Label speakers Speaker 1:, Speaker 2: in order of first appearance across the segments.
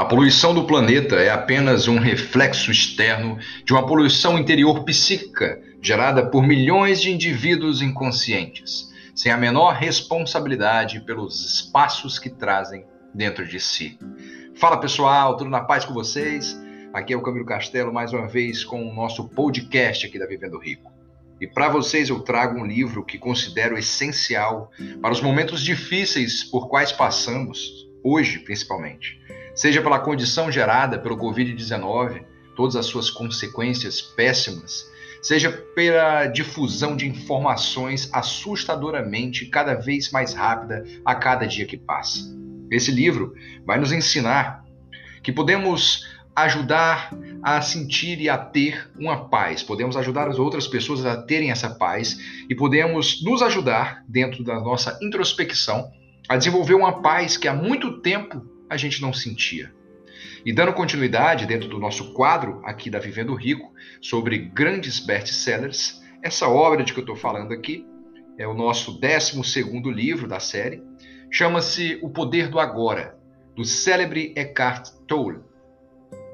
Speaker 1: A poluição do planeta é apenas um reflexo externo de uma poluição interior psíquica gerada por milhões de indivíduos inconscientes, sem a menor responsabilidade pelos espaços que trazem dentro de si. Fala pessoal, tudo na paz com vocês? Aqui é o Camilo Castelo mais uma vez com o nosso podcast aqui da Vivendo Rico. E para vocês eu trago um livro que considero essencial para os momentos difíceis por quais passamos, hoje principalmente seja pela condição gerada pelo Covid-19, todas as suas consequências péssimas, seja pela difusão de informações assustadoramente cada vez mais rápida a cada dia que passa. Esse livro vai nos ensinar que podemos ajudar a sentir e a ter uma paz, podemos ajudar as outras pessoas a terem essa paz e podemos nos ajudar dentro da nossa introspecção a desenvolver uma paz que há muito tempo a gente não sentia. E dando continuidade dentro do nosso quadro aqui da Vivendo Rico sobre grandes best-sellers, essa obra de que eu estou falando aqui é o nosso 12 livro da série, chama-se O Poder do Agora, do célebre Eckhart Tolle.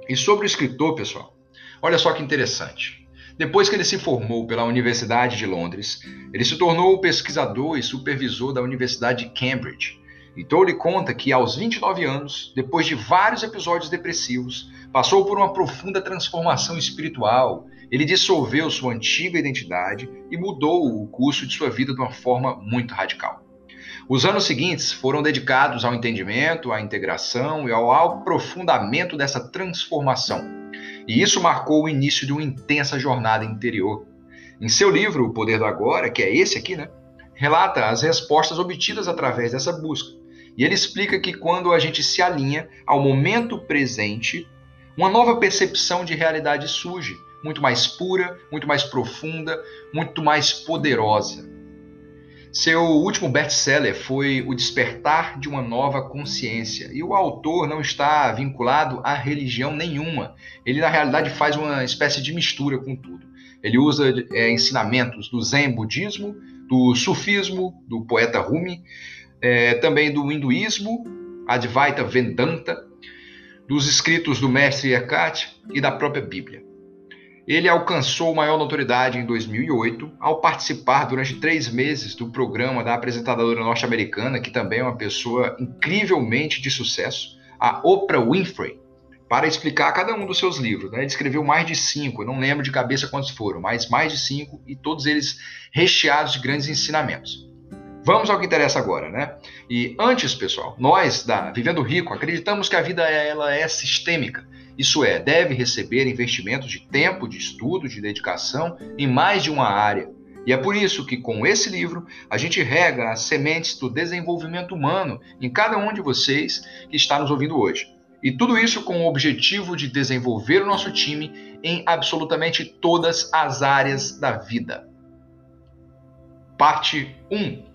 Speaker 1: E sobre o escritor, pessoal, olha só que interessante. Depois que ele se formou pela Universidade de Londres, ele se tornou pesquisador e supervisor da Universidade de Cambridge então ele conta que aos 29 anos, depois de vários episódios depressivos, passou por uma profunda transformação espiritual. Ele dissolveu sua antiga identidade e mudou o curso de sua vida de uma forma muito radical. Os anos seguintes foram dedicados ao entendimento, à integração e ao aprofundamento dessa transformação. E isso marcou o início de uma intensa jornada interior. Em seu livro, O Poder do Agora, que é esse aqui, né? Relata as respostas obtidas através dessa busca e ele explica que quando a gente se alinha ao momento presente, uma nova percepção de realidade surge, muito mais pura, muito mais profunda, muito mais poderosa. Seu último best-seller foi O Despertar de uma Nova Consciência. E o autor não está vinculado a religião nenhuma. Ele, na realidade, faz uma espécie de mistura com tudo. Ele usa é, ensinamentos do Zen budismo, do sufismo, do poeta Rumi, é, também do hinduísmo, Advaita Vedanta, dos escritos do mestre Eckhart e da própria Bíblia. Ele alcançou maior notoriedade em 2008 ao participar durante três meses do programa da apresentadora norte-americana, que também é uma pessoa incrivelmente de sucesso, a Oprah Winfrey, para explicar cada um dos seus livros. Né? Ele escreveu mais de cinco, não lembro de cabeça quantos foram, mas mais de cinco, e todos eles recheados de grandes ensinamentos. Vamos ao que interessa agora, né? E antes, pessoal, nós da Vivendo Rico acreditamos que a vida ela é sistêmica. Isso é, deve receber investimentos de tempo, de estudo, de dedicação em mais de uma área. E é por isso que com esse livro a gente rega as sementes do desenvolvimento humano em cada um de vocês que está nos ouvindo hoje. E tudo isso com o objetivo de desenvolver o nosso time em absolutamente todas as áreas da vida. Parte 1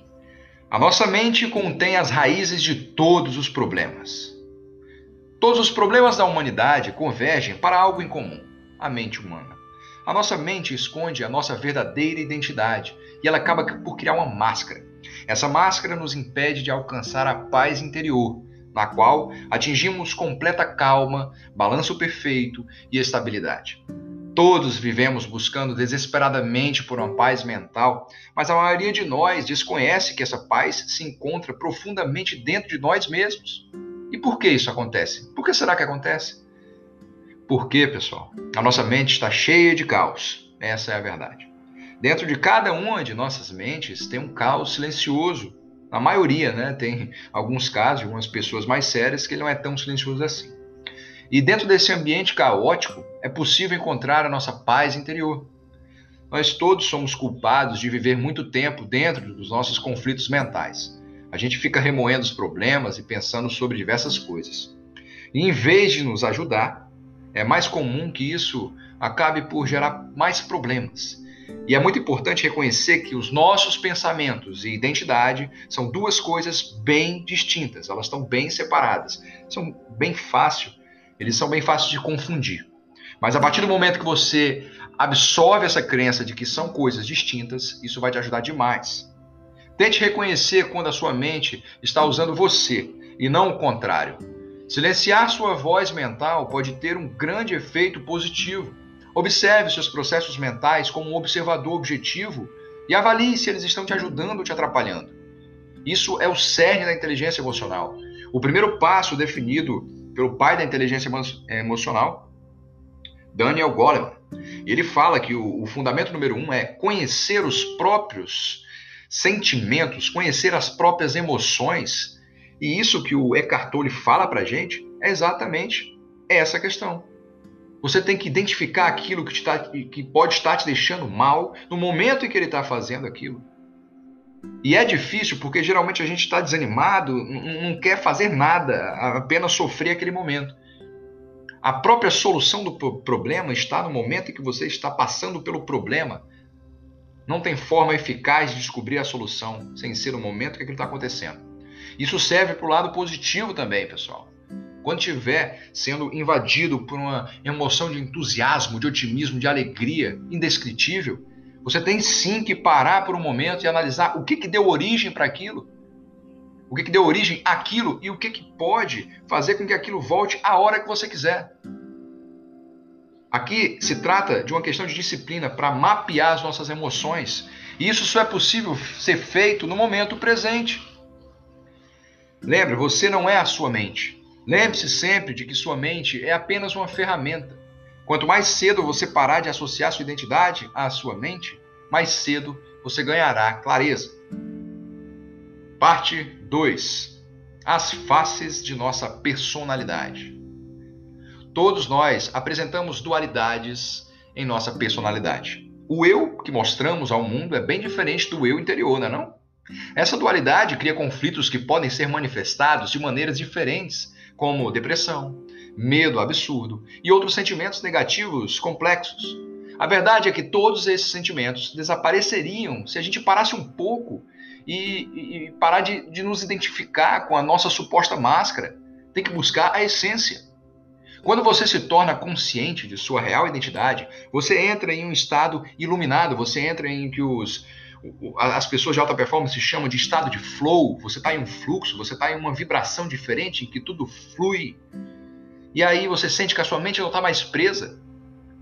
Speaker 1: a nossa mente contém as raízes de todos os problemas. Todos os problemas da humanidade convergem para algo em comum: a mente humana. A nossa mente esconde a nossa verdadeira identidade e ela acaba por criar uma máscara. Essa máscara nos impede de alcançar a paz interior, na qual atingimos completa calma, balanço perfeito e estabilidade. Todos vivemos buscando desesperadamente por uma paz mental, mas a maioria de nós desconhece que essa paz se encontra profundamente dentro de nós mesmos. E por que isso acontece? Por que será que acontece? Porque, pessoal, a nossa mente está cheia de caos. Essa é a verdade. Dentro de cada uma de nossas mentes tem um caos silencioso. Na maioria, né? Tem alguns casos, algumas pessoas mais sérias que ele não é tão silencioso assim. E dentro desse ambiente caótico, é possível encontrar a nossa paz interior. Nós todos somos culpados de viver muito tempo dentro dos nossos conflitos mentais. A gente fica remoendo os problemas e pensando sobre diversas coisas. E em vez de nos ajudar, é mais comum que isso acabe por gerar mais problemas. E é muito importante reconhecer que os nossos pensamentos e identidade são duas coisas bem distintas, elas estão bem separadas. São bem fácil eles são bem fáceis de confundir. Mas a partir do momento que você absorve essa crença de que são coisas distintas, isso vai te ajudar demais. Tente reconhecer quando a sua mente está usando você e não o contrário. Silenciar sua voz mental pode ter um grande efeito positivo. Observe seus processos mentais como um observador objetivo e avalie se eles estão te ajudando ou te atrapalhando. Isso é o cerne da inteligência emocional. O primeiro passo definido pelo pai da inteligência emocional, Daniel Goleman, ele fala que o, fundamento número um é conhecer os próprios sentimentos, conhecer as próprias emoções. E isso que o Eckhart Tolle fala para gente é exatamente essa questão. Você tem que identificar aquilo que, tá, que pode estar te deixando mal no momento em que ele está fazendo aquilo. E é difícil porque geralmente a gente está desanimado, não quer fazer nada, apenas sofrer aquele momento. A própria solução do problema está no momento em que você está passando pelo problema. Não tem forma eficaz de descobrir a solução sem ser o momento que aquilo está acontecendo. Isso serve para o lado positivo também, pessoal. Quando estiver sendo invadido por uma emoção de entusiasmo, de otimismo, de alegria indescritível, você tem sim que parar por um momento e analisar o que, que deu origem para aquilo. O que, que deu origem àquilo e o que, que pode fazer com que aquilo volte a hora que você quiser. Aqui se trata de uma questão de disciplina para mapear as nossas emoções. E isso só é possível ser feito no momento presente. Lembre, você não é a sua mente. Lembre-se sempre de que sua mente é apenas uma ferramenta. Quanto mais cedo você parar de associar sua identidade à sua mente, mais cedo você ganhará clareza. Parte 2: As faces de nossa personalidade. Todos nós apresentamos dualidades em nossa personalidade. O eu que mostramos ao mundo é bem diferente do eu interior, não é não? Essa dualidade cria conflitos que podem ser manifestados de maneiras diferentes, como depressão, medo absurdo e outros sentimentos negativos complexos. A verdade é que todos esses sentimentos desapareceriam se a gente parasse um pouco e, e parar de, de nos identificar com a nossa suposta máscara. Tem que buscar a essência. Quando você se torna consciente de sua real identidade, você entra em um estado iluminado, você entra em que os, as pessoas de alta performance chamam de estado de flow, você está em um fluxo, você está em uma vibração diferente em que tudo flui e aí você sente que a sua mente não está mais presa.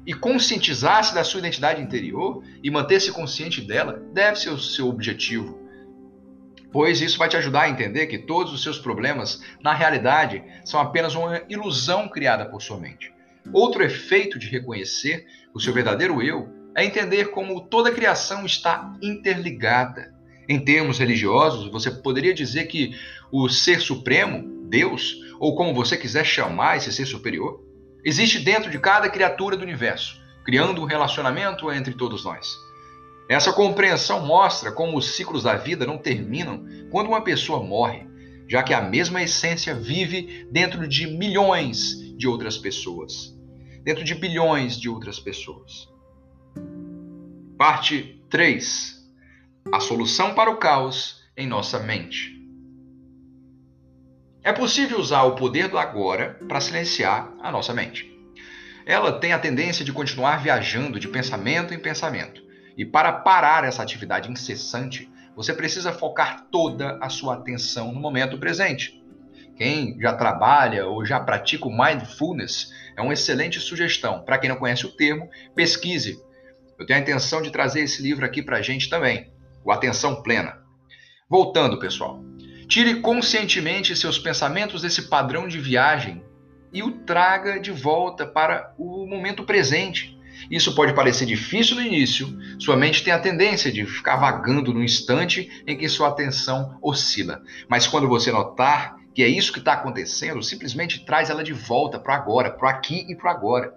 Speaker 1: E conscientizar-se da sua identidade interior e manter-se consciente dela deve ser o seu objetivo. Pois isso vai te ajudar a entender que todos os seus problemas, na realidade, são apenas uma ilusão criada por sua mente. Outro efeito de reconhecer o seu verdadeiro eu é entender como toda a criação está interligada. Em termos religiosos, você poderia dizer que o Ser Supremo, Deus, ou como você quiser chamar esse ser superior, existe dentro de cada criatura do universo, criando um relacionamento entre todos nós. Essa compreensão mostra como os ciclos da vida não terminam quando uma pessoa morre, já que a mesma essência vive dentro de milhões de outras pessoas, dentro de bilhões de outras pessoas. Parte 3. A solução para o caos em nossa mente. É possível usar o poder do agora para silenciar a nossa mente. Ela tem a tendência de continuar viajando de pensamento em pensamento. E para parar essa atividade incessante, você precisa focar toda a sua atenção no momento presente. Quem já trabalha ou já pratica o mindfulness é uma excelente sugestão. Para quem não conhece o termo, pesquise. Eu tenho a intenção de trazer esse livro aqui para a gente também, o Atenção Plena. Voltando, pessoal. Tire conscientemente seus pensamentos desse padrão de viagem e o traga de volta para o momento presente. Isso pode parecer difícil no início, sua mente tem a tendência de ficar vagando no instante em que sua atenção oscila. Mas quando você notar que é isso que está acontecendo, simplesmente traz ela de volta para agora, para aqui e para agora.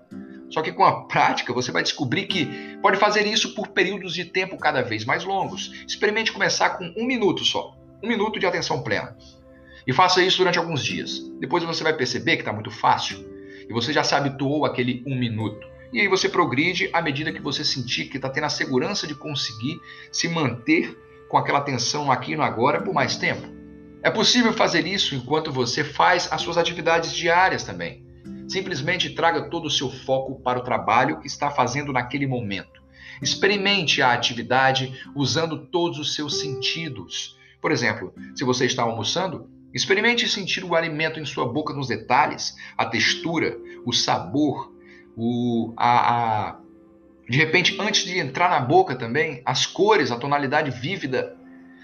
Speaker 1: Só que com a prática você vai descobrir que pode fazer isso por períodos de tempo cada vez mais longos. Experimente começar com um minuto só um minuto de atenção plena. E faça isso durante alguns dias. Depois você vai perceber que está muito fácil e você já se habituou àquele um minuto. E aí você progride à medida que você sentir que está tendo a segurança de conseguir se manter com aquela atenção aqui no agora por mais tempo. É possível fazer isso enquanto você faz as suas atividades diárias também. Simplesmente traga todo o seu foco para o trabalho que está fazendo naquele momento. Experimente a atividade usando todos os seus sentidos por exemplo, se você está almoçando, Experimente sentir o alimento em sua boca nos detalhes, a textura, o sabor, o, a, a, de repente, antes de entrar na boca também, as cores, a tonalidade vívida.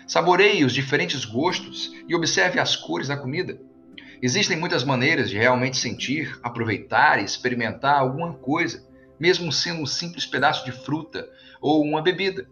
Speaker 1: Saboreie os diferentes gostos e observe as cores da comida. Existem muitas maneiras de realmente sentir, aproveitar e experimentar alguma coisa, mesmo sendo um simples pedaço de fruta ou uma bebida.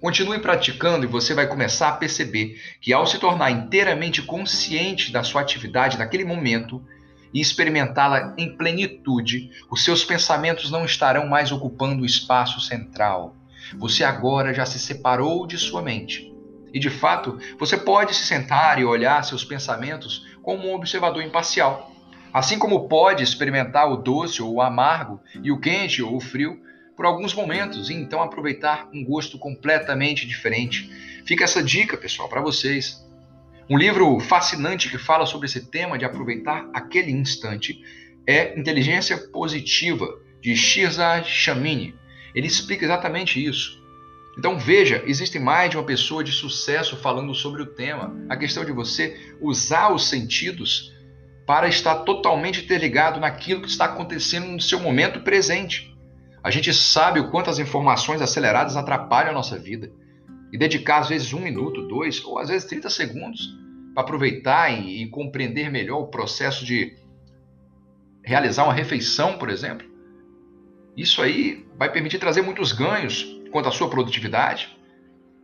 Speaker 1: Continue praticando e você vai começar a perceber que, ao se tornar inteiramente consciente da sua atividade naquele momento e experimentá-la em plenitude, os seus pensamentos não estarão mais ocupando o espaço central. Você agora já se separou de sua mente. E de fato, você pode se sentar e olhar seus pensamentos como um observador imparcial. Assim como pode experimentar o doce ou o amargo e o quente ou o frio por alguns momentos e então aproveitar um gosto completamente diferente. Fica essa dica, pessoal, para vocês. Um livro fascinante que fala sobre esse tema de aproveitar aquele instante é Inteligência Positiva, de Shirzad Chamini. Ele explica exatamente isso. Então veja, existe mais de uma pessoa de sucesso falando sobre o tema. A questão de você usar os sentidos para estar totalmente interligado naquilo que está acontecendo no seu momento presente. A gente sabe o quanto as informações aceleradas atrapalham a nossa vida. E dedicar, às vezes, um minuto, dois, ou às vezes 30 segundos para aproveitar e, e compreender melhor o processo de realizar uma refeição, por exemplo, isso aí vai permitir trazer muitos ganhos quanto à sua produtividade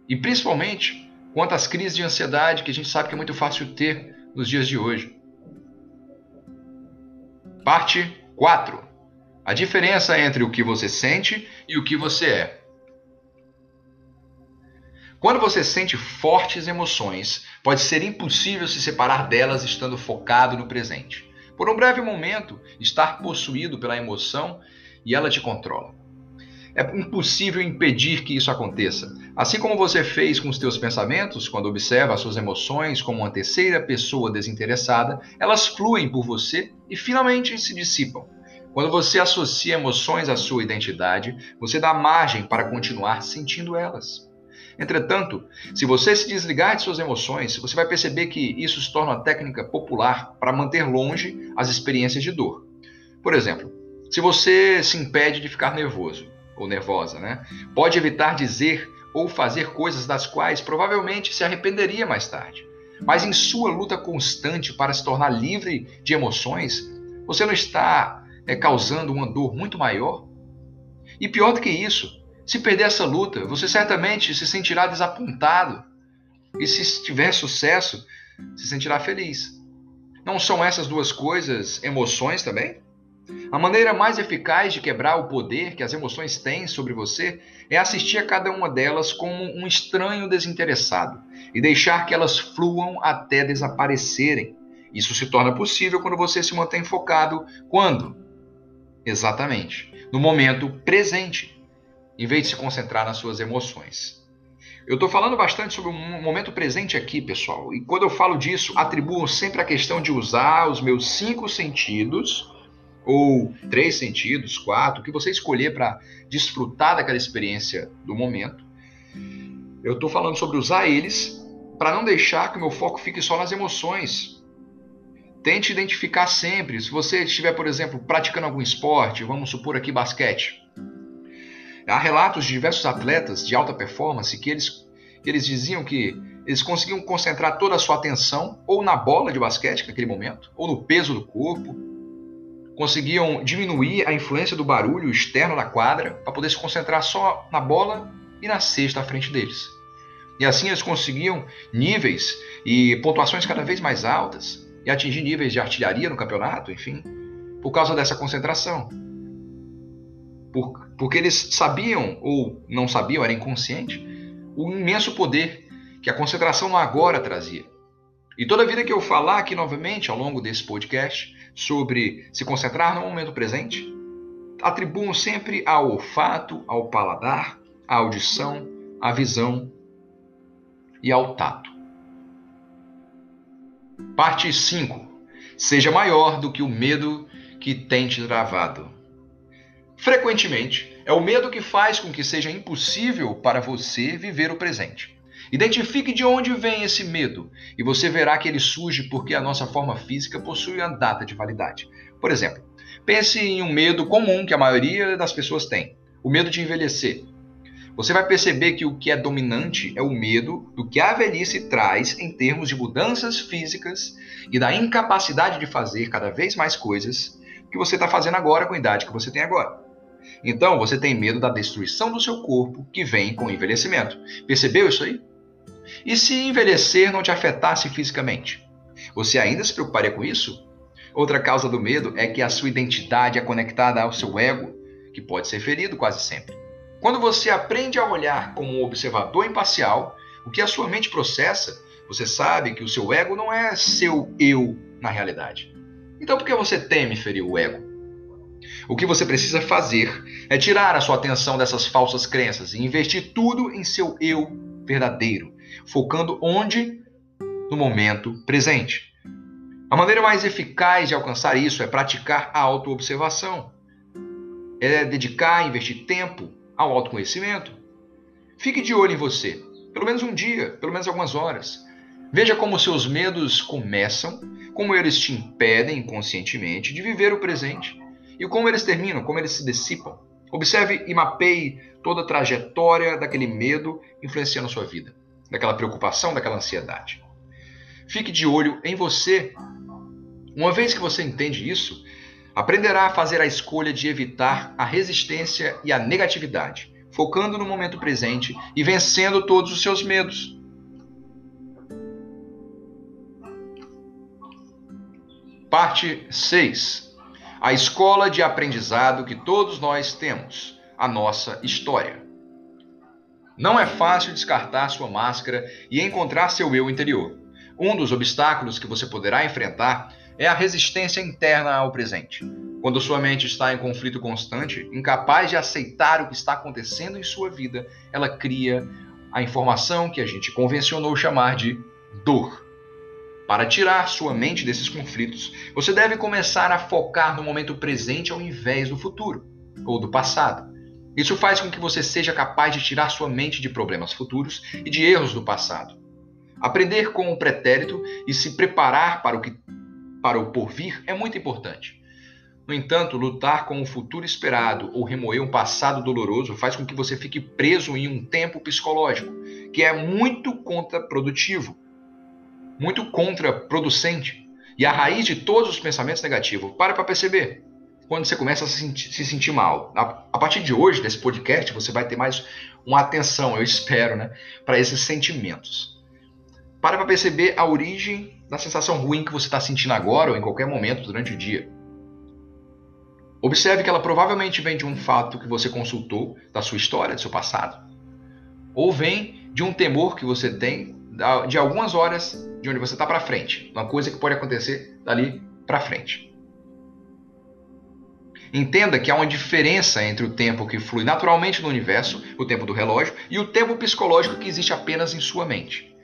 Speaker 1: e principalmente quanto às crises de ansiedade que a gente sabe que é muito fácil ter nos dias de hoje. Parte 4. A diferença entre o que você sente e o que você é. Quando você sente fortes emoções, pode ser impossível se separar delas estando focado no presente. Por um breve momento, estar possuído pela emoção e ela te controla. É impossível impedir que isso aconteça. Assim como você fez com os teus pensamentos, quando observa as suas emoções como uma terceira pessoa desinteressada, elas fluem por você e finalmente se dissipam. Quando você associa emoções à sua identidade, você dá margem para continuar sentindo elas. Entretanto, se você se desligar de suas emoções, você vai perceber que isso se torna uma técnica popular para manter longe as experiências de dor. Por exemplo, se você se impede de ficar nervoso ou nervosa, né? Pode evitar dizer ou fazer coisas das quais provavelmente se arrependeria mais tarde. Mas em sua luta constante para se tornar livre de emoções, você não está é, causando uma dor muito maior. E pior do que isso, se perder essa luta, você certamente se sentirá desapontado. E se tiver sucesso, se sentirá feliz. Não são essas duas coisas emoções também? A maneira mais eficaz de quebrar o poder que as emoções têm sobre você é assistir a cada uma delas como um estranho desinteressado e deixar que elas fluam até desaparecerem. Isso se torna possível quando você se mantém focado quando Exatamente. No momento presente, em vez de se concentrar nas suas emoções. Eu estou falando bastante sobre o momento presente aqui, pessoal. E quando eu falo disso, atribuo sempre a questão de usar os meus cinco sentidos, ou três sentidos, quatro, o que você escolher para desfrutar daquela experiência do momento. Eu estou falando sobre usar eles para não deixar que o meu foco fique só nas emoções, Tente identificar sempre, se você estiver, por exemplo, praticando algum esporte, vamos supor aqui basquete. Há relatos de diversos atletas de alta performance que eles, eles diziam que eles conseguiam concentrar toda a sua atenção ou na bola de basquete naquele momento, ou no peso do corpo. Conseguiam diminuir a influência do barulho externo na quadra para poder se concentrar só na bola e na cesta à frente deles. E assim eles conseguiam níveis e pontuações cada vez mais altas e atingir níveis de artilharia no campeonato, enfim, por causa dessa concentração. Por, porque eles sabiam, ou não sabiam, era inconsciente, o imenso poder que a concentração agora trazia. E toda vida que eu falar aqui novamente ao longo desse podcast sobre se concentrar no momento presente, atribuam sempre ao olfato, ao paladar, à audição, à visão e ao tato. Parte 5. Seja maior do que o medo que tem te travado. Frequentemente, é o medo que faz com que seja impossível para você viver o presente. Identifique de onde vem esse medo e você verá que ele surge porque a nossa forma física possui uma data de validade. Por exemplo, pense em um medo comum que a maioria das pessoas tem: o medo de envelhecer. Você vai perceber que o que é dominante é o medo do que a velhice traz em termos de mudanças físicas e da incapacidade de fazer cada vez mais coisas que você está fazendo agora com a idade que você tem agora. Então, você tem medo da destruição do seu corpo que vem com o envelhecimento. Percebeu isso aí? E se envelhecer não te afetasse fisicamente? Você ainda se preocuparia com isso? Outra causa do medo é que a sua identidade é conectada ao seu ego, que pode ser ferido quase sempre. Quando você aprende a olhar como um observador imparcial, o que a sua mente processa, você sabe que o seu ego não é seu eu na realidade. Então por que você teme ferir o ego? O que você precisa fazer é tirar a sua atenção dessas falsas crenças e investir tudo em seu eu verdadeiro, focando onde? No momento presente. A maneira mais eficaz de alcançar isso é praticar a autoobservação. É dedicar, investir tempo ao autoconhecimento. Fique de olho em você, pelo menos um dia, pelo menos algumas horas. Veja como seus medos começam, como eles te impedem inconscientemente de viver o presente e como eles terminam, como eles se dissipam. Observe e mapeie toda a trajetória daquele medo influenciando a sua vida, daquela preocupação, daquela ansiedade. Fique de olho em você. Uma vez que você entende isso, aprenderá a fazer a escolha de evitar a resistência e a negatividade, focando no momento presente e vencendo todos os seus medos. Parte 6. A escola de aprendizado que todos nós temos a nossa história. Não é fácil descartar sua máscara e encontrar seu eu interior. Um dos obstáculos que você poderá enfrentar é a resistência interna ao presente. Quando sua mente está em conflito constante, incapaz de aceitar o que está acontecendo em sua vida, ela cria a informação que a gente convencionou chamar de dor. Para tirar sua mente desses conflitos, você deve começar a focar no momento presente ao invés do futuro ou do passado. Isso faz com que você seja capaz de tirar sua mente de problemas futuros e de erros do passado. Aprender com o pretérito e se preparar para o que para o porvir é muito importante. No entanto, lutar com o futuro esperado ou remoer um passado doloroso faz com que você fique preso em um tempo psicológico, que é muito contraprodutivo, muito contraproducente e a raiz de todos os pensamentos negativos. Para para perceber quando você começa a se sentir, se sentir mal. A, a, partir de hoje, desse podcast, você vai ter mais uma atenção, eu espero, né, para esses sentimentos. Para para perceber a origem da sensação ruim que você está sentindo agora ou em qualquer momento durante o dia. Observe que ela provavelmente vem de um fato que você consultou da sua história, do seu passado, ou vem de um temor que você tem de algumas horas de onde você está para frente, uma coisa que pode acontecer dali para frente. Entenda que há uma diferença entre o tempo que flui naturalmente no universo, o tempo do relógio, e o tempo psicológico que existe apenas em sua mente.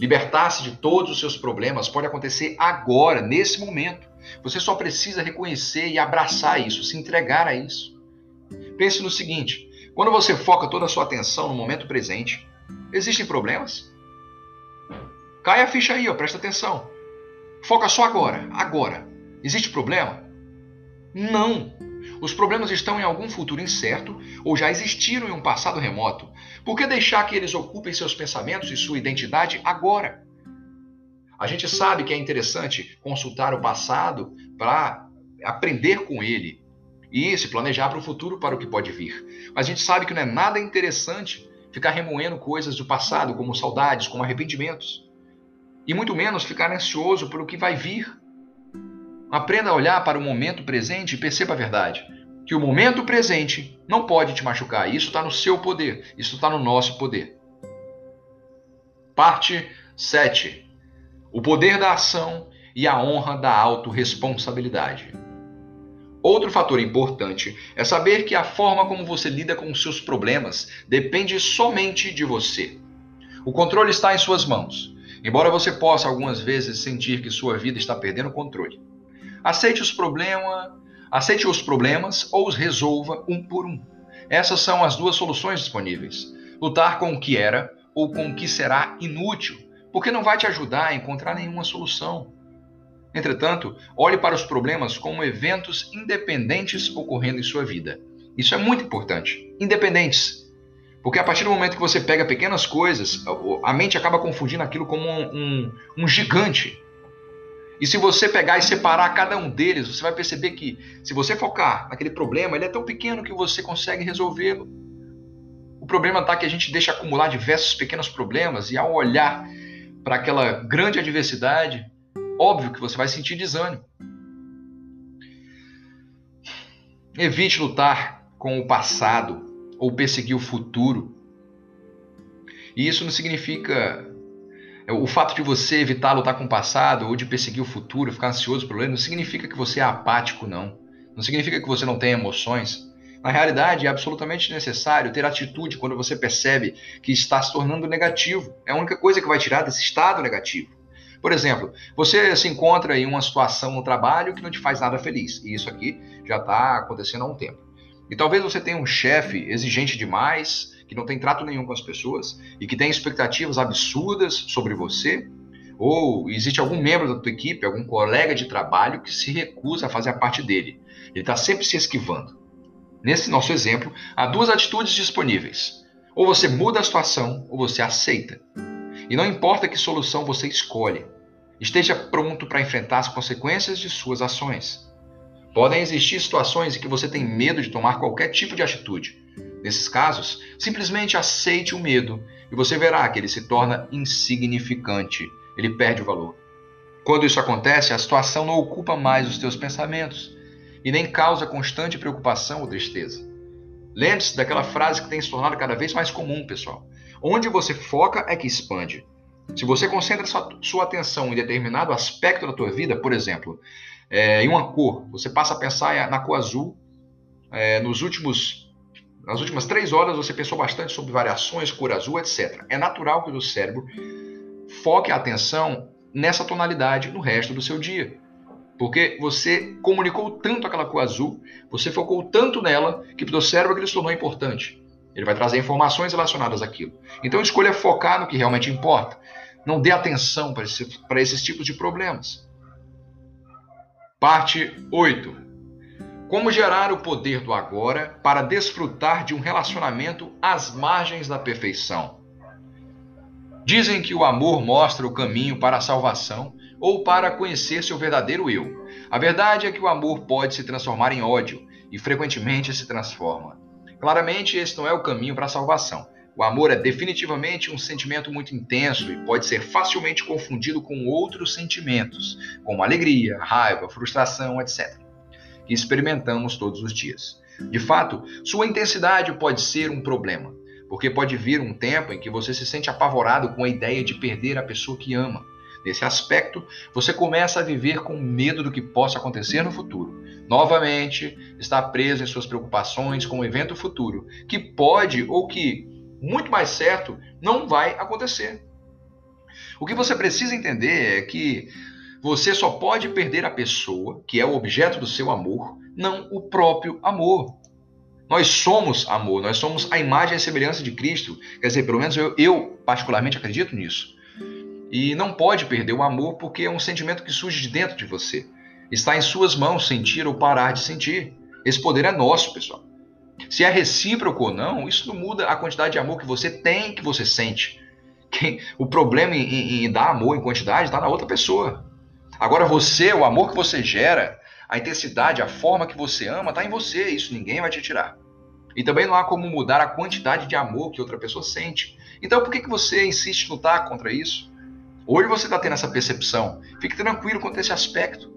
Speaker 1: Libertar-se de todos os seus problemas pode acontecer agora, nesse momento. Você só precisa reconhecer e abraçar isso, se entregar a isso. Pense no seguinte: quando você foca toda a sua atenção no momento presente, existem problemas? Cai a ficha aí, ó, presta atenção. Foca só agora, agora. Existe problema? Não. Os problemas estão em algum futuro incerto ou já existiram em um passado remoto. Por que deixar que eles ocupem seus pensamentos e sua identidade agora? A gente sabe que é interessante consultar o passado para aprender com ele e se planejar para o futuro para o que pode vir. Mas a gente sabe que não é nada interessante ficar remoendo coisas do passado, como saudades, como arrependimentos. E muito menos ficar ansioso pelo que vai vir Aprenda a olhar para o momento presente e perceba a verdade. Que o momento presente não pode te machucar. Isso está no seu poder. Isso está no nosso poder. Parte 7. O poder da ação e a honra da autorresponsabilidade. Outro fator importante é saber que a forma como você lida com os seus problemas depende somente de você. O controle está em suas mãos, embora você possa algumas vezes sentir que sua vida está perdendo o controle. Aceite os problemas, aceite os problemas ou os resolva um por um. Essas são as duas soluções disponíveis: lutar com o que era ou com o que será inútil, porque não vai te ajudar a encontrar nenhuma solução. Entretanto, olhe para os problemas como eventos independentes ocorrendo em sua vida. Isso é muito importante. Independentes. Porque a partir do momento que você pega pequenas coisas, a mente acaba confundindo aquilo como um, um, um gigante. E se você pegar e separar cada um deles, você vai perceber que se você focar naquele problema, ele é tão pequeno que você consegue resolvê-lo. O problema está que a gente deixa acumular diversos pequenos problemas e ao olhar para aquela grande adversidade, óbvio que você vai sentir desânimo. Evite lutar com o passado ou perseguir o futuro. E isso não significa o fato de você evitar lutar com o passado ou de perseguir o futuro, ficar ansioso pelo ele, não significa que você é apático, não. Não significa que você não tem emoções. Na realidade, é absolutamente necessário ter atitude quando você percebe que está se tornando negativo. É a única coisa que vai tirar desse estado negativo. Por exemplo, você se encontra em uma situação no trabalho que não te faz nada feliz. E isso aqui já está acontecendo há um tempo. E talvez você tenha um chefe exigente demais, que não tem trato nenhum com as pessoas e que tem expectativas absurdas sobre você, ou existe algum membro da tua equipe, algum colega de trabalho que se recusa a fazer a parte dele. Ele está sempre se esquivando. Nesse nosso exemplo, há duas atitudes disponíveis. Ou você muda a situação, ou você aceita. E não importa que solução você escolhe, esteja pronto para enfrentar as consequências de suas ações. Podem existir situações em que você tem medo de tomar qualquer tipo de atitude. Nesses casos, simplesmente aceite o medo e você verá que ele se torna insignificante, ele perde o valor. Quando isso acontece, a situação não ocupa mais os teus pensamentos e nem causa constante preocupação ou tristeza. Lembre-se daquela frase que tem se tornado cada vez mais comum, pessoal. Onde você foca é que expande. Se você concentra sua, atenção em determinado aspecto da tua vida, por exemplo, é, em uma cor, você passa a pensar na cor azul. É, nos últimos, nas últimas três horas você pensou bastante sobre variações, cor azul, etc. É natural que o cérebro foque a atenção nessa tonalidade no resto do seu dia. Porque você comunicou tanto aquela cor azul, você focou tanto nela, que para o cérebro aquilo se tornou importante. Ele vai trazer informações relacionadas àquilo. Então escolha focar no que realmente importa. Não dê atenção para, esse, para esses tipos de problemas. Parte 8. Como gerar o poder do agora para desfrutar de um relacionamento às margens da perfeição? Dizem que o amor mostra o caminho para a salvação ou para conhecer seu verdadeiro eu. A verdade é que o amor pode se transformar em ódio e frequentemente se transforma. Claramente, esse não é o caminho para a salvação. O amor é definitivamente um sentimento muito intenso e pode ser facilmente confundido com outros sentimentos, como alegria, raiva, frustração, etc., que experimentamos todos os dias. De fato, sua intensidade pode ser um problema, porque pode vir um tempo em que você se sente apavorado com a ideia de perder a pessoa que ama. Nesse aspecto, você começa a viver com medo do que possa acontecer no futuro. Novamente, está preso em suas preocupações com o evento futuro, que pode ou que muito mais certo, não vai acontecer. O que você precisa entender é que você só pode perder a pessoa, que é o objeto do seu amor, não o próprio amor. Nós somos amor, nós somos a imagem e semelhança de Cristo. Quer dizer, pelo menos eu, eu particularmente acredito nisso. E não pode perder o amor porque é um sentimento que surge de dentro de você. Está em suas mãos sentir ou parar de sentir. Esse poder é nosso, pessoal. Se é recíproco ou não, isso não muda a quantidade de amor que você tem, que você sente. Quem, o problema em, em, dar amor em quantidade está na outra pessoa. Agora você, o amor que você gera, a intensidade, a forma que você ama, está em você. Isso ninguém vai te tirar. E também não há como mudar a quantidade de amor que outra pessoa sente. Então por que, que você insiste em lutar contra isso? Hoje você está tendo essa percepção. Fique tranquilo quanto a esse aspecto.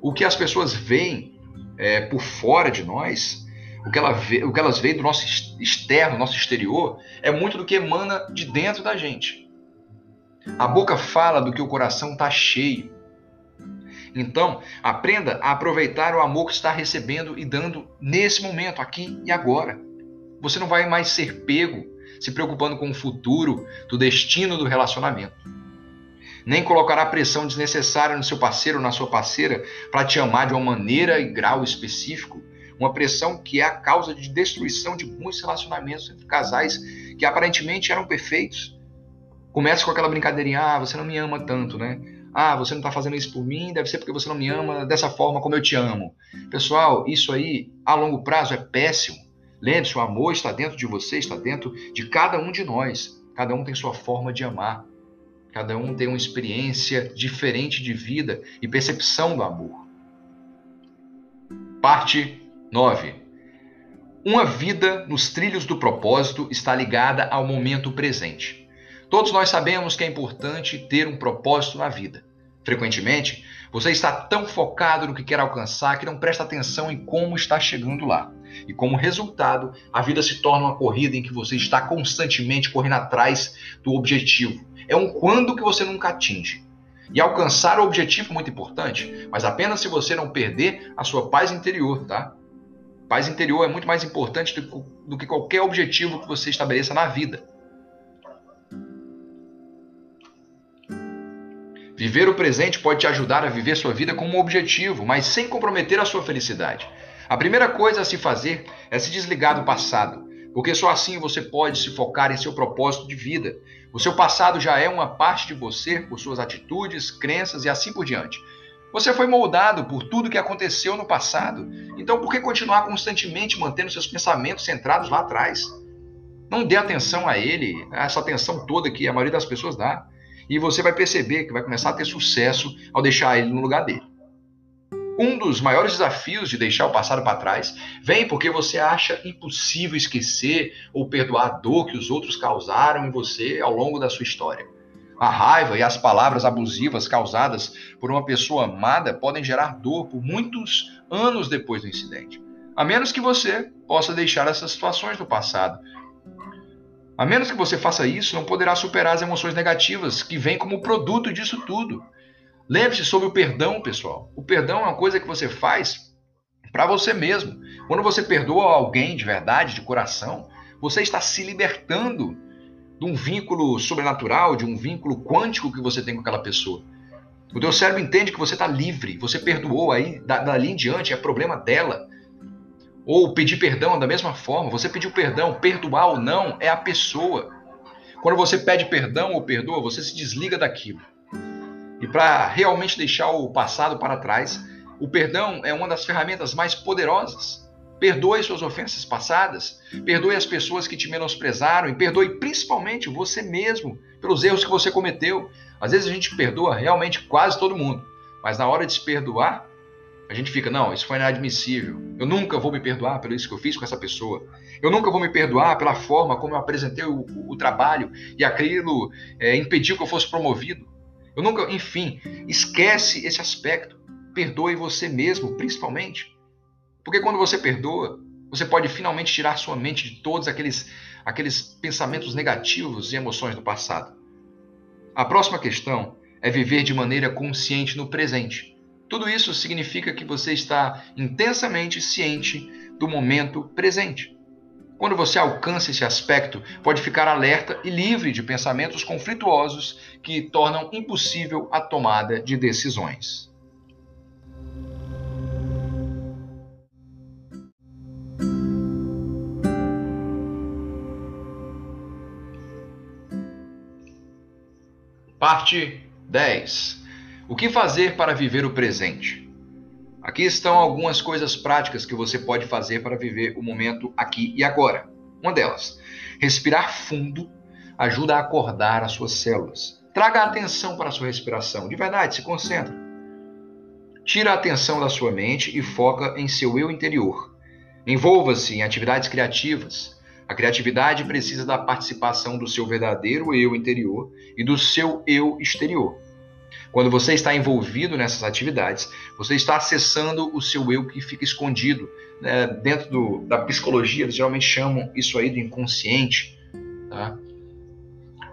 Speaker 1: O que as pessoas veem é, por fora de nós o que, ela vê, o que elas veem do nosso externo, nosso exterior, é muito do que emana de dentro da gente. A boca fala do que o coração está cheio. Então, aprenda a aproveitar o amor que está recebendo e dando nesse momento, aqui e agora. Você não vai mais ser pego se preocupando com o futuro, do destino do relacionamento. Nem colocará pressão desnecessária no seu parceiro ou na sua parceira para te amar de uma maneira e grau específico uma pressão que é a causa de destruição de muitos relacionamentos entre casais que aparentemente eram perfeitos. Comece com aquela brincadeirinha, ah, você não me ama tanto, né? Ah, você não está fazendo isso por mim, deve ser porque você não me ama dessa forma como eu te amo. Pessoal, isso aí a longo prazo é péssimo. Lembre-se, o amor está dentro de você, está dentro de cada um de nós. Cada um tem sua forma de amar. Cada um tem uma experiência diferente de vida e percepção do amor. Parte 9. Uma vida nos trilhos do propósito está ligada ao momento presente. Todos nós sabemos que é importante ter um propósito na vida. Frequentemente, você está tão focado no que quer alcançar que não presta atenção em como está chegando lá. E como resultado, a vida se torna uma corrida em que você está constantemente correndo atrás do objetivo. É um quando que você nunca atinge. E alcançar o objetivo é muito importante, mas apenas se você não perder a sua paz interior, tá? Paz interior é muito mais importante do, do que qualquer objetivo que você estabeleça na vida. Viver o presente pode te ajudar a viver sua vida com um objetivo, mas sem comprometer a sua felicidade. A primeira coisa a se fazer é se desligar do passado, porque só assim você pode se focar em seu propósito de vida. O seu passado já é uma parte de você por suas atitudes, crenças e assim por diante. Você foi moldado por tudo que aconteceu no passado, então por que continuar constantemente mantendo seus pensamentos centrados lá atrás? Não dê atenção a ele, a essa atenção toda que a maioria das pessoas dá e você vai perceber que vai começar a ter sucesso ao deixar ele no lugar dele. Um dos maiores desafios de deixar o passado para trás vem porque você acha impossível esquecer ou perdoar a dor que os outros causaram em você ao longo da sua história. A raiva e as palavras abusivas causadas por uma pessoa amada podem gerar dor por muitos anos depois do incidente. A menos que você possa deixar essas situações do passado a menos que você faça isso, não poderá superar as emoções negativas que vêm como produto disso tudo. Lembre-se sobre o perdão, pessoal. O perdão é uma coisa que você faz para você mesmo. Quando você perdoa alguém de verdade, de coração, você está se libertando de um vínculo sobrenatural, de um vínculo quântico que você tem com aquela pessoa. O teu cérebro entende que você está livre, você perdoou aí, dali em diante é problema dela. Ou pedir perdão da mesma forma, você pediu perdão, perdoar ou não é a pessoa. Quando você pede perdão ou perdoa, você se desliga daquilo. E para realmente deixar o passado para trás, o perdão é uma das ferramentas mais poderosas. Perdoe suas ofensas passadas, perdoe as pessoas que te menosprezaram e perdoe principalmente você mesmo pelos erros que você cometeu. Às vezes a gente perdoa realmente quase todo mundo, mas na hora de se perdoar, a gente fica, não, isso foi inadmissível. Eu nunca vou me perdoar pelo isso que eu fiz com essa pessoa. Eu nunca vou me perdoar pela forma como eu apresentei o, o, o trabalho e aquilo é, impediu que eu fosse promovido. Eu nunca, enfim, esquece esse aspecto. Perdoe você mesmo, principalmente. Porque quando você perdoa, você pode finalmente tirar sua mente de todos aqueles, aqueles pensamentos negativos e emoções do passado. A próxima questão é viver de maneira consciente no presente tudo isso significa que você está intensamente ciente do momento presente. Quando você alcança esse aspecto, pode ficar alerta e livre de pensamentos conflituosos que tornam impossível a tomada de decisões. Parte 10 o que fazer para viver o presente? Aqui estão algumas coisas práticas que você pode fazer para viver o momento aqui e agora. Uma delas, respirar fundo ajuda a acordar as suas células. Traga atenção para a sua respiração. De verdade, se concentre. Tira a atenção da sua mente e foca em seu eu interior. Envolva-se em atividades criativas. A criatividade precisa da participação do seu verdadeiro eu interior e do seu eu exterior. Quando você está envolvido nessas atividades, você está acessando o seu eu que fica escondido. Né? Dentro do, da psicologia, eles geralmente chamam isso aí de inconsciente. Tá?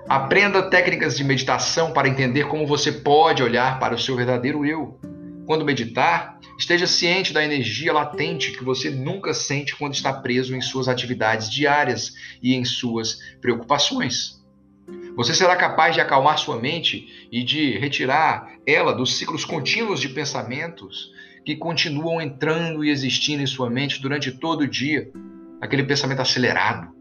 Speaker 1: Aprenda técnicas de meditação para entender como você pode olhar para o seu verdadeiro eu. Quando meditar, esteja ciente da energia latente que você nunca sente quando está preso em suas atividades diárias e em suas preocupações. Você será capaz de acalmar sua mente e de retirar ela dos ciclos contínuos de pensamentos que continuam entrando e existindo em sua mente durante todo o dia, aquele pensamento acelerado.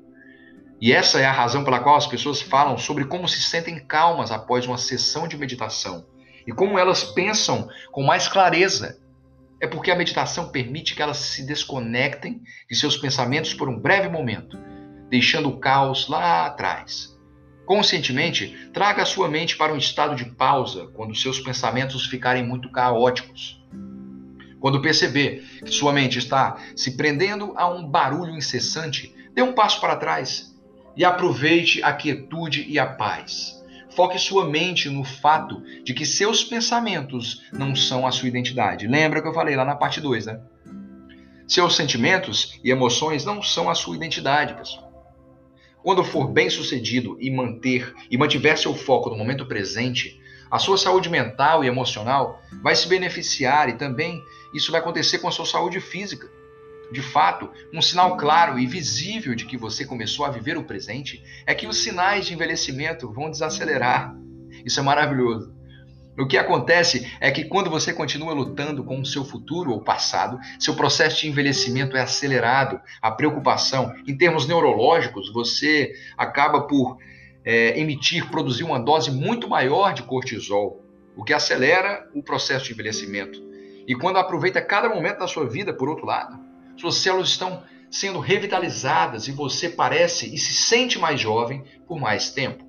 Speaker 1: E essa é a razão pela qual as pessoas falam sobre como se sentem calmas após uma sessão de meditação e como elas pensam com mais clareza. É porque a meditação permite que elas se desconectem de seus pensamentos por um breve momento, deixando o caos lá atrás. Conscientemente, traga a sua mente para um estado de pausa quando seus pensamentos ficarem muito caóticos. Quando perceber que sua mente está se prendendo a um barulho incessante, dê um passo para trás e aproveite a quietude e a paz. Foque sua mente no fato de que seus pensamentos não são a sua identidade. Lembra que eu falei lá na parte 2, né? Seus sentimentos e emoções não são a sua identidade, pessoal. Quando for bem sucedido e manter e mantiver seu foco no momento presente, a sua saúde mental e emocional vai se beneficiar e também isso vai acontecer com a sua saúde física. De fato, um sinal claro e visível de que você começou a viver o presente é que os sinais de envelhecimento vão desacelerar. Isso é maravilhoso. O que acontece é que quando você continua lutando com o seu futuro ou passado, seu processo de envelhecimento é acelerado. A preocupação, em termos neurológicos, você acaba por é, emitir, produzir uma dose muito maior de cortisol, o que acelera o processo de envelhecimento. E quando aproveita cada momento da sua vida, por outro lado, suas células estão sendo revitalizadas e você parece e se sente mais jovem por mais tempo.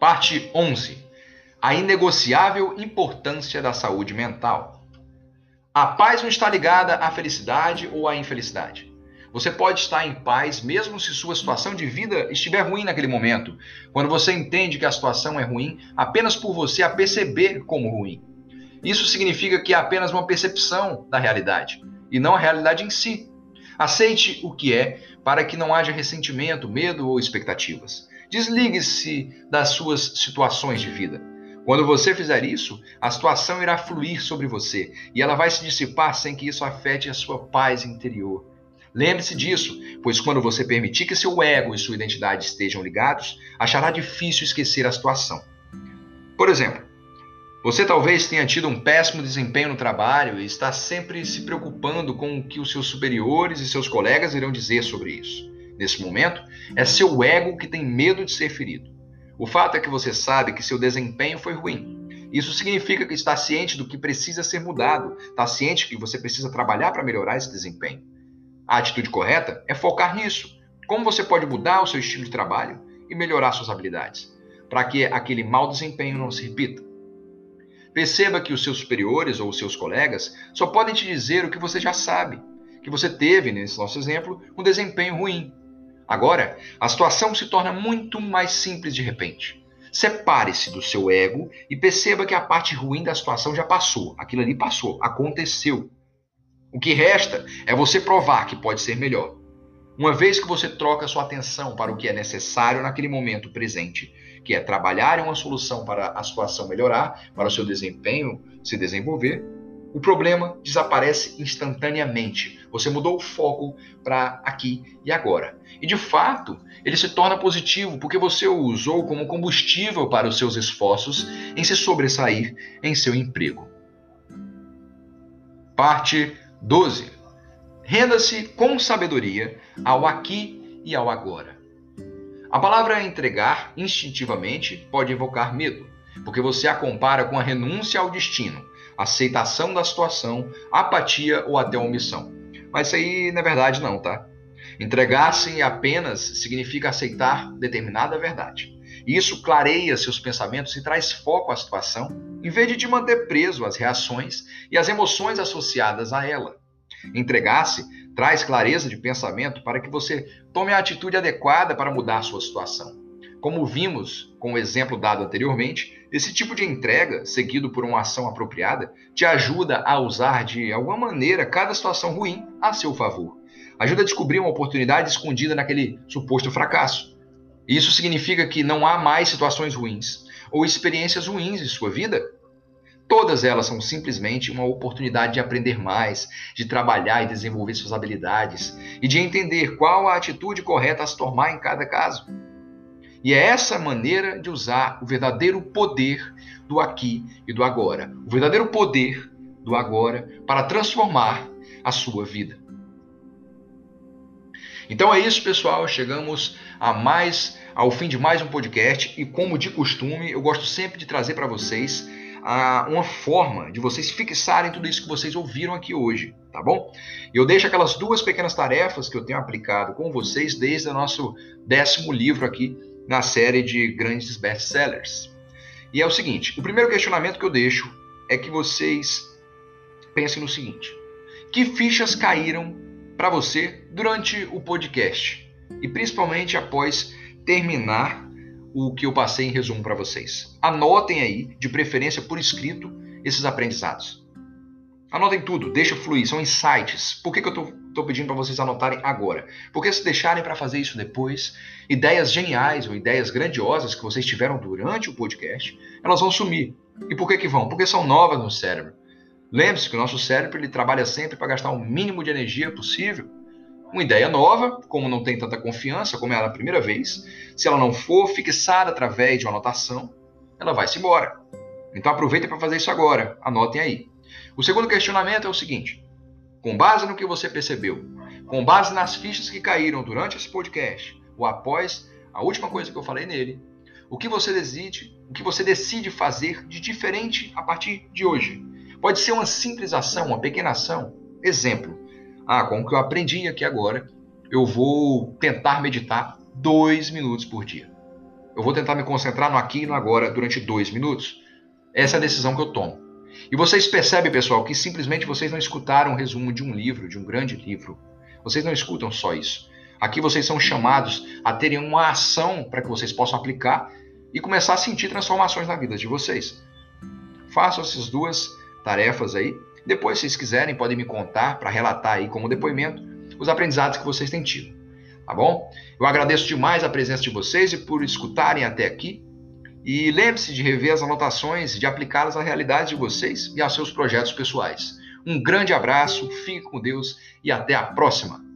Speaker 1: Parte 11. A inegociável importância da saúde mental. A paz não está ligada à felicidade ou à infelicidade. Você pode estar em paz mesmo se sua situação de vida estiver ruim naquele momento, quando você entende que a situação é ruim apenas por você a perceber como ruim. Isso significa que é apenas uma percepção da realidade e não a realidade em si. Aceite o que é para que não haja ressentimento, medo ou expectativas. Desligue-se das suas situações de vida. Quando você fizer isso, a situação irá fluir sobre você e ela vai se dissipar sem que isso afete a sua paz interior. Lembre-se disso, pois quando você permitir que seu ego e sua identidade estejam ligados, achará difícil esquecer a situação. Por exemplo, você talvez tenha tido um péssimo desempenho no trabalho e está sempre se preocupando com o que os seus superiores e seus colegas irão dizer sobre isso. Nesse momento, é seu ego que tem medo de ser ferido. O fato é que você sabe que seu desempenho foi ruim. Isso significa que está ciente do que precisa ser mudado, está ciente que você precisa trabalhar para melhorar esse desempenho. A atitude correta é focar nisso. Como você pode mudar o seu estilo de trabalho e melhorar suas habilidades, para que aquele mau desempenho não se repita. Perceba que os seus superiores ou os seus colegas só podem te dizer o que você já sabe, que você teve, nesse nosso exemplo, um desempenho ruim. Agora, a situação se torna muito mais simples de repente. Separe-se do seu ego e perceba que a parte ruim da situação já passou. Aquilo ali passou, aconteceu. O que resta é você provar que pode ser melhor. Uma vez que você troca sua atenção para o que é necessário naquele momento presente, que é trabalhar em uma solução para a situação melhorar, para o seu desempenho se desenvolver, o problema desaparece instantaneamente. Você mudou o foco para aqui e agora. E de fato, ele se torna positivo porque você o usou como combustível para os seus esforços em se sobressair em seu emprego. Parte 12. Renda-se com sabedoria ao aqui e ao agora. A palavra entregar instintivamente pode evocar medo, porque você a compara com a renúncia ao destino, aceitação da situação, apatia ou até omissão. Mas isso aí não é verdade não, tá? Entregar-se apenas significa aceitar determinada verdade. Isso clareia seus pensamentos e traz foco à situação, em vez de te manter preso às reações e às emoções associadas a ela. Entregar-se traz clareza de pensamento para que você tome a atitude adequada para mudar a sua situação. Como vimos com o exemplo dado anteriormente, esse tipo de entrega, seguido por uma ação apropriada, te ajuda a usar de alguma maneira cada situação ruim a seu favor. Ajuda a descobrir uma oportunidade escondida naquele suposto fracasso. Isso significa que não há mais situações ruins ou experiências ruins em sua vida. Todas elas são simplesmente uma oportunidade de aprender mais, de trabalhar e desenvolver suas habilidades e de entender qual a atitude correta a se tomar em cada caso. E é essa maneira de usar o verdadeiro poder do aqui e do agora, o verdadeiro poder do agora para transformar a sua vida. Então é isso, pessoal. Chegamos a mais ao fim de mais um podcast e como de costume, eu gosto sempre de trazer para vocês a, uma forma de vocês fixarem tudo isso que vocês ouviram aqui hoje, tá bom? Eu deixo aquelas duas pequenas tarefas que eu tenho aplicado com vocês desde o nosso décimo livro aqui na série de grandes best-sellers. E é o seguinte: o primeiro questionamento que eu deixo é que vocês pensem no seguinte: que fichas caíram para você durante o podcast? E principalmente após terminar o que eu passei em resumo para vocês. Anotem aí, de preferência por escrito, esses aprendizados. Anotem tudo, deixa fluir, são insights. Por que, que eu estou pedindo para vocês anotarem agora? Porque se deixarem para fazer isso depois, ideias geniais ou ideias grandiosas que vocês tiveram durante o podcast, elas vão sumir. E por que, que vão? Porque são novas no cérebro. Lembre-se que o nosso cérebro ele trabalha sempre para gastar o mínimo de energia possível uma ideia nova, como não tem tanta confiança, como era a primeira vez, se ela não for fixada através de uma anotação, ela vai se embora. Então aproveita para fazer isso agora, anotem aí. O segundo questionamento é o seguinte: com base no que você percebeu, com base nas fichas que caíram durante esse podcast, ou após a última coisa que eu falei nele, o que você decide, o que você decide fazer de diferente a partir de hoje? Pode ser uma simples ação, uma pequena ação. Exemplo: ah, com o que eu aprendi aqui agora, eu vou tentar meditar dois minutos por dia. Eu vou tentar me concentrar no aqui e no agora durante dois minutos. Essa é a decisão que eu tomo. E vocês percebem, pessoal, que simplesmente vocês não escutaram um resumo de um livro, de um grande livro. Vocês não escutam só isso. Aqui vocês são chamados a terem uma ação para que vocês possam aplicar e começar a sentir transformações na vida de vocês. Façam essas duas tarefas aí depois, se vocês quiserem, podem me contar para relatar aí como depoimento os aprendizados que vocês têm tido. Tá bom? Eu agradeço demais a presença de vocês e por escutarem até aqui. E lembre-se de rever as anotações, de aplicá-las à realidade de vocês e aos seus projetos pessoais. Um grande abraço, fique com Deus e até a próxima!